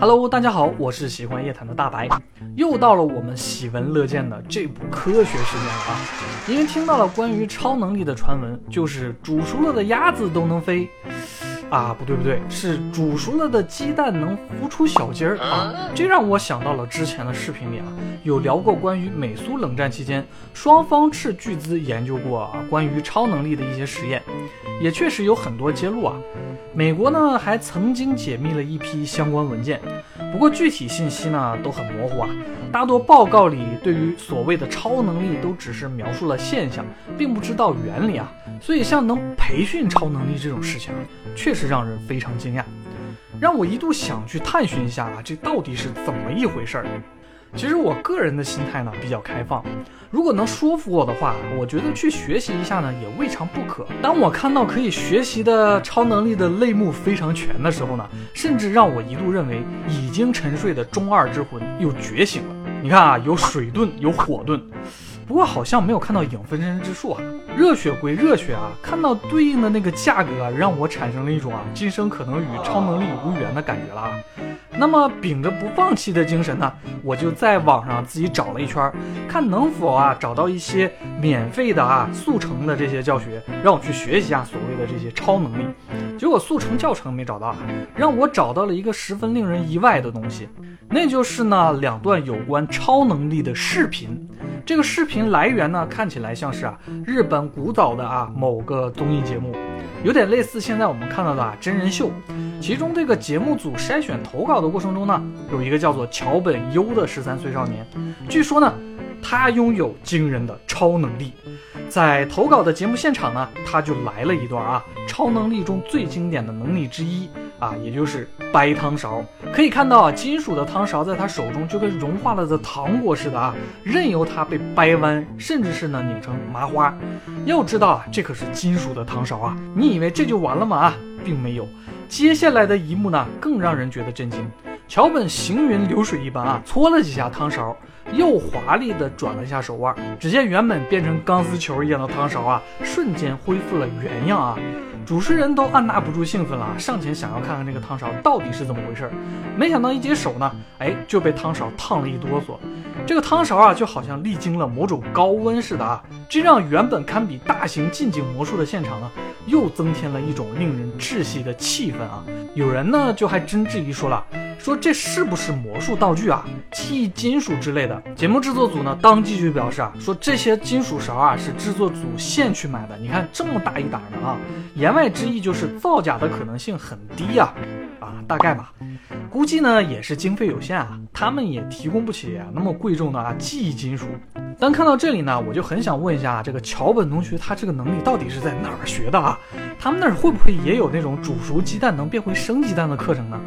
Hello，大家好，我是喜欢夜谈的大白，又到了我们喜闻乐见的这部科学事件了啊！因为听到了关于超能力的传闻，就是煮熟了的鸭子都能飞。啊，不对不对，是煮熟了的鸡蛋能孵出小鸡儿啊！这让我想到了之前的视频里啊，有聊过关于美苏冷战期间双方斥巨资研究过啊关于超能力的一些实验，也确实有很多揭露啊。美国呢还曾经解密了一批相关文件，不过具体信息呢都很模糊啊。大多报告里对于所谓的超能力都只是描述了现象，并不知道原理啊。所以像能培训超能力这种事情啊，确实让人非常惊讶，让我一度想去探寻一下啊，这到底是怎么一回事儿。其实我个人的心态呢比较开放，如果能说服我的话，我觉得去学习一下呢也未尝不可。当我看到可以学习的超能力的类目非常全的时候呢，甚至让我一度认为已经沉睡的中二之魂又觉醒了。你看啊，有水遁，有火遁，不过好像没有看到影分身之术啊。热血归热血啊，看到对应的那个价格，让我产生了一种啊，今生可能与超能力无缘的感觉了啊。那么秉着不放弃的精神呢，我就在网上自己找了一圈，看能否啊找到一些免费的啊速成的这些教学，让我去学习一下所谓的这些超能力。结果速成教程没找到，让我找到了一个十分令人意外的东西，那就是呢两段有关超能力的视频。这个视频来源呢，看起来像是啊日本古早的啊某个综艺节目，有点类似现在我们看到的啊真人秀。其中这个节目组筛选投稿的过程中呢，有一个叫做桥本优的十三岁少年，据说呢他拥有惊人的超能力。在投稿的节目现场呢，他就来了一段啊超能力中最经典的能力之一。啊，也就是掰汤勺，可以看到啊，金属的汤勺在他手中就跟融化了的糖果似的啊，任由它被掰弯，甚至是呢拧成麻花。要知道啊，这可是金属的汤勺啊！你以为这就完了吗？啊，并没有，接下来的一幕呢，更让人觉得震惊。桥本行云流水一般啊，搓了几下汤勺，又华丽的转了一下手腕，只见原本变成钢丝球一样的汤勺啊，瞬间恢复了原样啊！主持人都按捺不住兴奋了，上前想要看看这个汤勺到底是怎么回事。没想到一接手呢，哎，就被汤勺烫了一哆嗦。这个汤勺啊，就好像历经了某种高温似的啊，这让原本堪比大型近景魔术的现场呢，又增添了一种令人窒息的气氛啊。有人呢，就还真质疑说了。说这是不是魔术道具啊？记忆金属之类的？节目制作组呢，当即就表示啊，说这些金属勺啊是制作组现去买的。你看这么大一打的啊，言外之意就是造假的可能性很低呀，啊，大概吧。估计呢也是经费有限啊，他们也提供不起那么贵重的啊记忆金属。但看到这里呢，我就很想问一下这个桥本同学，他这个能力到底是在哪儿学的啊？他们那儿会不会也有那种煮熟鸡蛋能变回生鸡蛋的课程呢？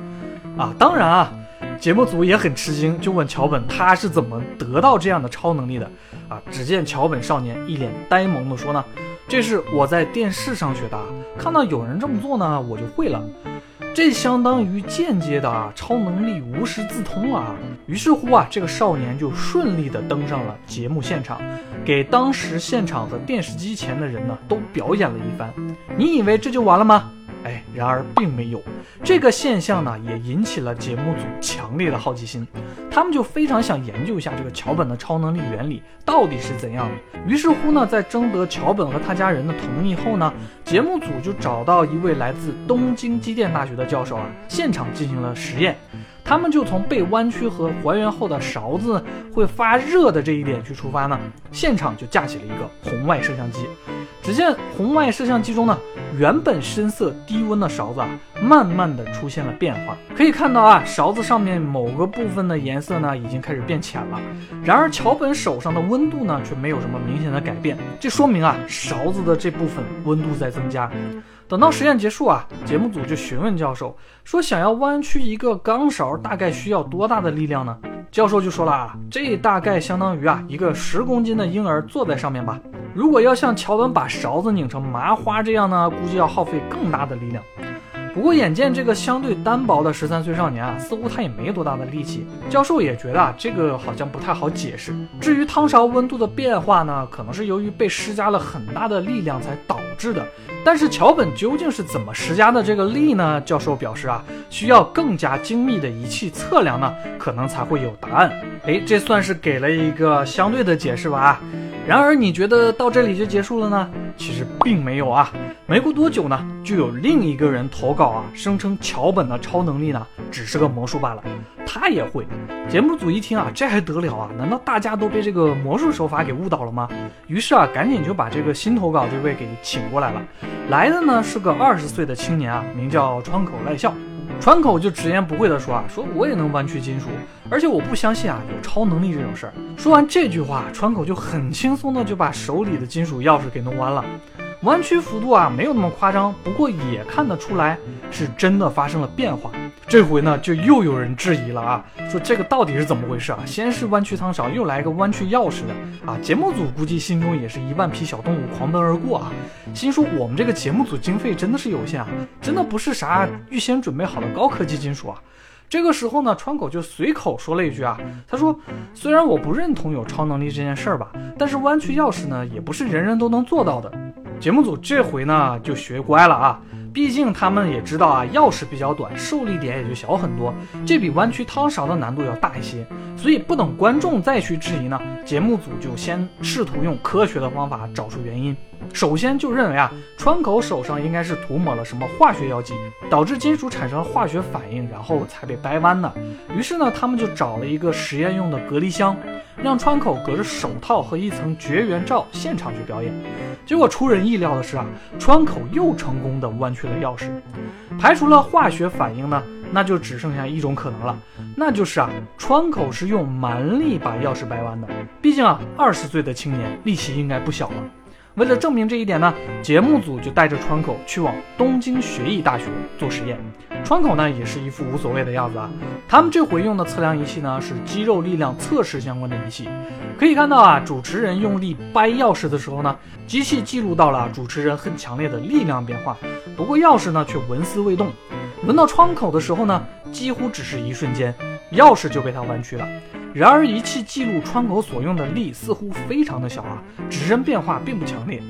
啊，当然啊，节目组也很吃惊，就问桥本他是怎么得到这样的超能力的。啊，只见桥本少年一脸呆萌的说呢：“这是我在电视上学的，看到有人这么做呢，我就会了。这相当于间接的啊，超能力无师自通啊。”于是乎啊，这个少年就顺利的登上了节目现场，给当时现场和电视机前的人呢都表演了一番。你以为这就完了吗？哎，然而并没有，这个现象呢，也引起了节目组强烈的好奇心，他们就非常想研究一下这个桥本的超能力原理到底是怎样的。于是乎呢，在征得桥本和他家人的同意后呢，节目组就找到一位来自东京机电大学的教授啊，现场进行了实验。他们就从被弯曲和还原后的勺子会发热的这一点去出发呢，现场就架起了一个红外摄像机。只见红外摄像机中呢，原本深色低温的勺子啊，慢慢的出现了变化。可以看到啊，勺子上面某个部分的颜色呢，已经开始变浅了。然而桥本手上的温度呢，却没有什么明显的改变。这说明啊，勺子的这部分温度在增加。等到实验结束啊，节目组就询问教授说，想要弯曲一个钢勺，大概需要多大的力量呢？教授就说了啊，这大概相当于啊，一个十公斤的婴儿坐在上面吧。如果要像乔文把勺子拧成麻花这样呢，估计要耗费更大的力量。不过眼见这个相对单薄的十三岁少年啊，似乎他也没多大的力气。教授也觉得啊，这个好像不太好解释。至于汤勺温度的变化呢，可能是由于被施加了很大的力量才导致的。但是桥本究竟是怎么施加的这个力呢？教授表示啊，需要更加精密的仪器测量呢，可能才会有答案。哎，这算是给了一个相对的解释吧。然而，你觉得到这里就结束了呢？其实并没有啊。没过多久呢，就有另一个人投稿啊，声称桥本的超能力呢只是个魔术罢了，他也会。节目组一听啊，这还得了啊？难道大家都被这个魔术手法给误导了吗？于是啊，赶紧就把这个新投稿这位给请过来了。来的呢是个二十岁的青年啊，名叫川口赖孝。川口就直言不讳地说啊，说我也能弯曲金属，而且我不相信啊有超能力这种事儿。说完这句话，川口就很轻松的就把手里的金属钥匙给弄弯了。弯曲幅度啊没有那么夸张，不过也看得出来是真的发生了变化。这回呢就又有人质疑了啊，说这个到底是怎么回事啊？先是弯曲汤勺，又来个弯曲钥匙的啊！节目组估计心中也是一万匹小动物狂奔而过啊，心说我们这个节目组经费真的是有限啊，真的不是啥预先准备好的高科技金属啊。这个时候呢，川口就随口说了一句啊，他说虽然我不认同有超能力这件事儿吧，但是弯曲钥匙呢也不是人人都能做到的。节目组这回呢就学乖了啊，毕竟他们也知道啊，钥匙比较短，受力点也就小很多，这比弯曲汤勺的难度要大一些。所以不等观众再去质疑呢，节目组就先试图用科学的方法找出原因。首先就认为啊，川口手上应该是涂抹了什么化学药剂，导致金属产生化学反应，然后才被掰弯的。于是呢，他们就找了一个实验用的隔离箱，让川口隔着手套和一层绝缘罩现场去表演。结果出人意料的是啊，窗口又成功的弯曲了钥匙，排除了化学反应呢，那就只剩下一种可能了，那就是啊，窗口是用蛮力把钥匙掰弯的。毕竟啊，二十岁的青年力气应该不小了。为了证明这一点呢，节目组就带着川口去往东京学艺大学做实验。川口呢也是一副无所谓的样子啊。他们这回用的测量仪器呢是肌肉力量测试相关的仪器。可以看到啊，主持人用力掰钥匙的时候呢，机器记录到了主持人很强烈的力量变化，不过钥匙呢却纹丝未动。轮到窗口的时候呢，几乎只是一瞬间，钥匙就被他弯曲了。然而，仪器记录窗口所用的力似乎非常的小啊，指针变化并不强烈。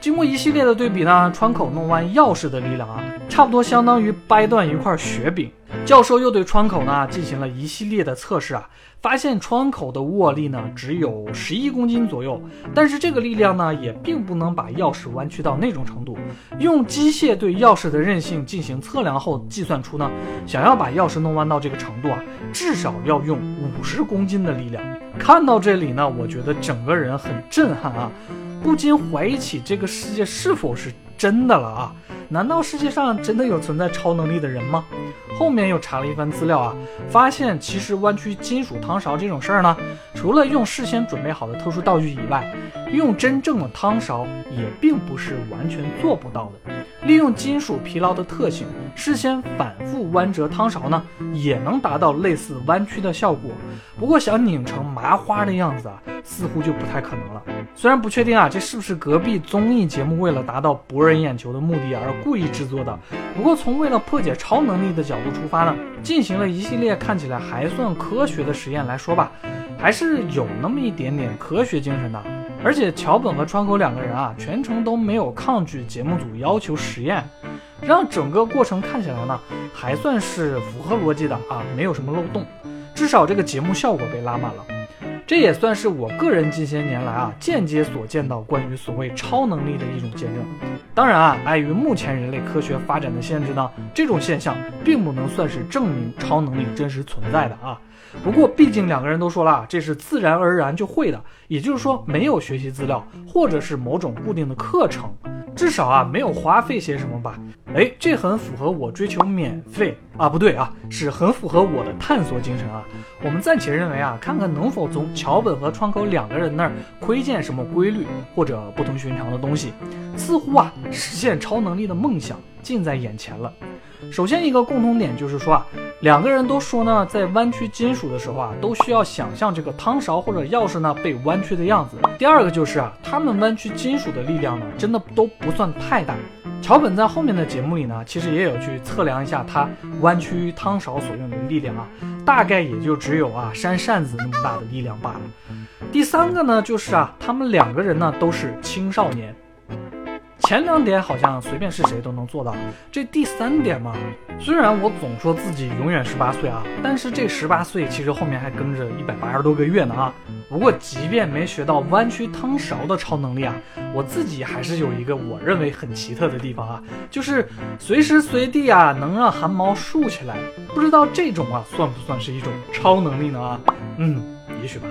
经过一系列的对比呢，窗口弄弯钥匙的力量啊，差不多相当于掰断一块雪饼。教授又对窗口呢进行了一系列的测试啊。发现窗口的握力呢只有十一公斤左右，但是这个力量呢也并不能把钥匙弯曲到那种程度。用机械对钥匙的韧性进行测量后，计算出呢，想要把钥匙弄弯到这个程度啊，至少要用五十公斤的力量。看到这里呢，我觉得整个人很震撼啊，不禁怀疑起这个世界是否是真的了啊。难道世界上真的有存在超能力的人吗？后面又查了一番资料啊，发现其实弯曲金属汤勺这种事儿呢，除了用事先准备好的特殊道具以外，用真正的汤勺也并不是完全做不到的。利用金属疲劳的特性，事先反复弯折汤勺呢，也能达到类似弯曲的效果。不过想拧成麻花的样子啊，似乎就不太可能了。虽然不确定啊，这是不是隔壁综艺节目为了达到博人眼球的目的而故意制作的？不过从为了破解超能力的角度出发呢，进行了一系列看起来还算科学的实验来说吧，还是有那么一点点科学精神的。而且桥本和川口两个人啊，全程都没有抗拒节目组要求实验，让整个过程看起来呢，还算是符合逻辑的啊，没有什么漏洞，至少这个节目效果被拉满了。这也算是我个人近些年来啊，间接所见到关于所谓超能力的一种见证。当然啊，碍于目前人类科学发展的限制呢，这种现象并不能算是证明超能力真实存在的啊。不过，毕竟两个人都说了，这是自然而然就会的，也就是说没有学习资料，或者是某种固定的课程，至少啊没有花费些什么吧。哎，这很符合我追求免费啊，不对啊，是很符合我的探索精神啊。我们暂且认为啊，看看能否从桥本和窗口两个人那儿窥见什么规律或者不同寻常的东西，似乎啊实现超能力的梦想近在眼前了。首先一个共同点就是说啊。两个人都说呢，在弯曲金属的时候啊，都需要想象这个汤勺或者钥匙呢被弯曲的样子。第二个就是啊，他们弯曲金属的力量呢，真的都不算太大。桥本在后面的节目里呢，其实也有去测量一下他弯曲汤勺所用的力量啊，大概也就只有啊扇扇子那么大的力量罢了。第三个呢，就是啊，他们两个人呢都是青少年。前两点好像随便是谁都能做到，这第三点嘛，虽然我总说自己永远十八岁啊，但是这十八岁其实后面还跟着一百八十多个月呢啊。不过即便没学到弯曲汤勺的超能力啊，我自己还是有一个我认为很奇特的地方啊，就是随时随地啊能让汗毛竖起来。不知道这种啊算不算是一种超能力呢啊？嗯，也许吧。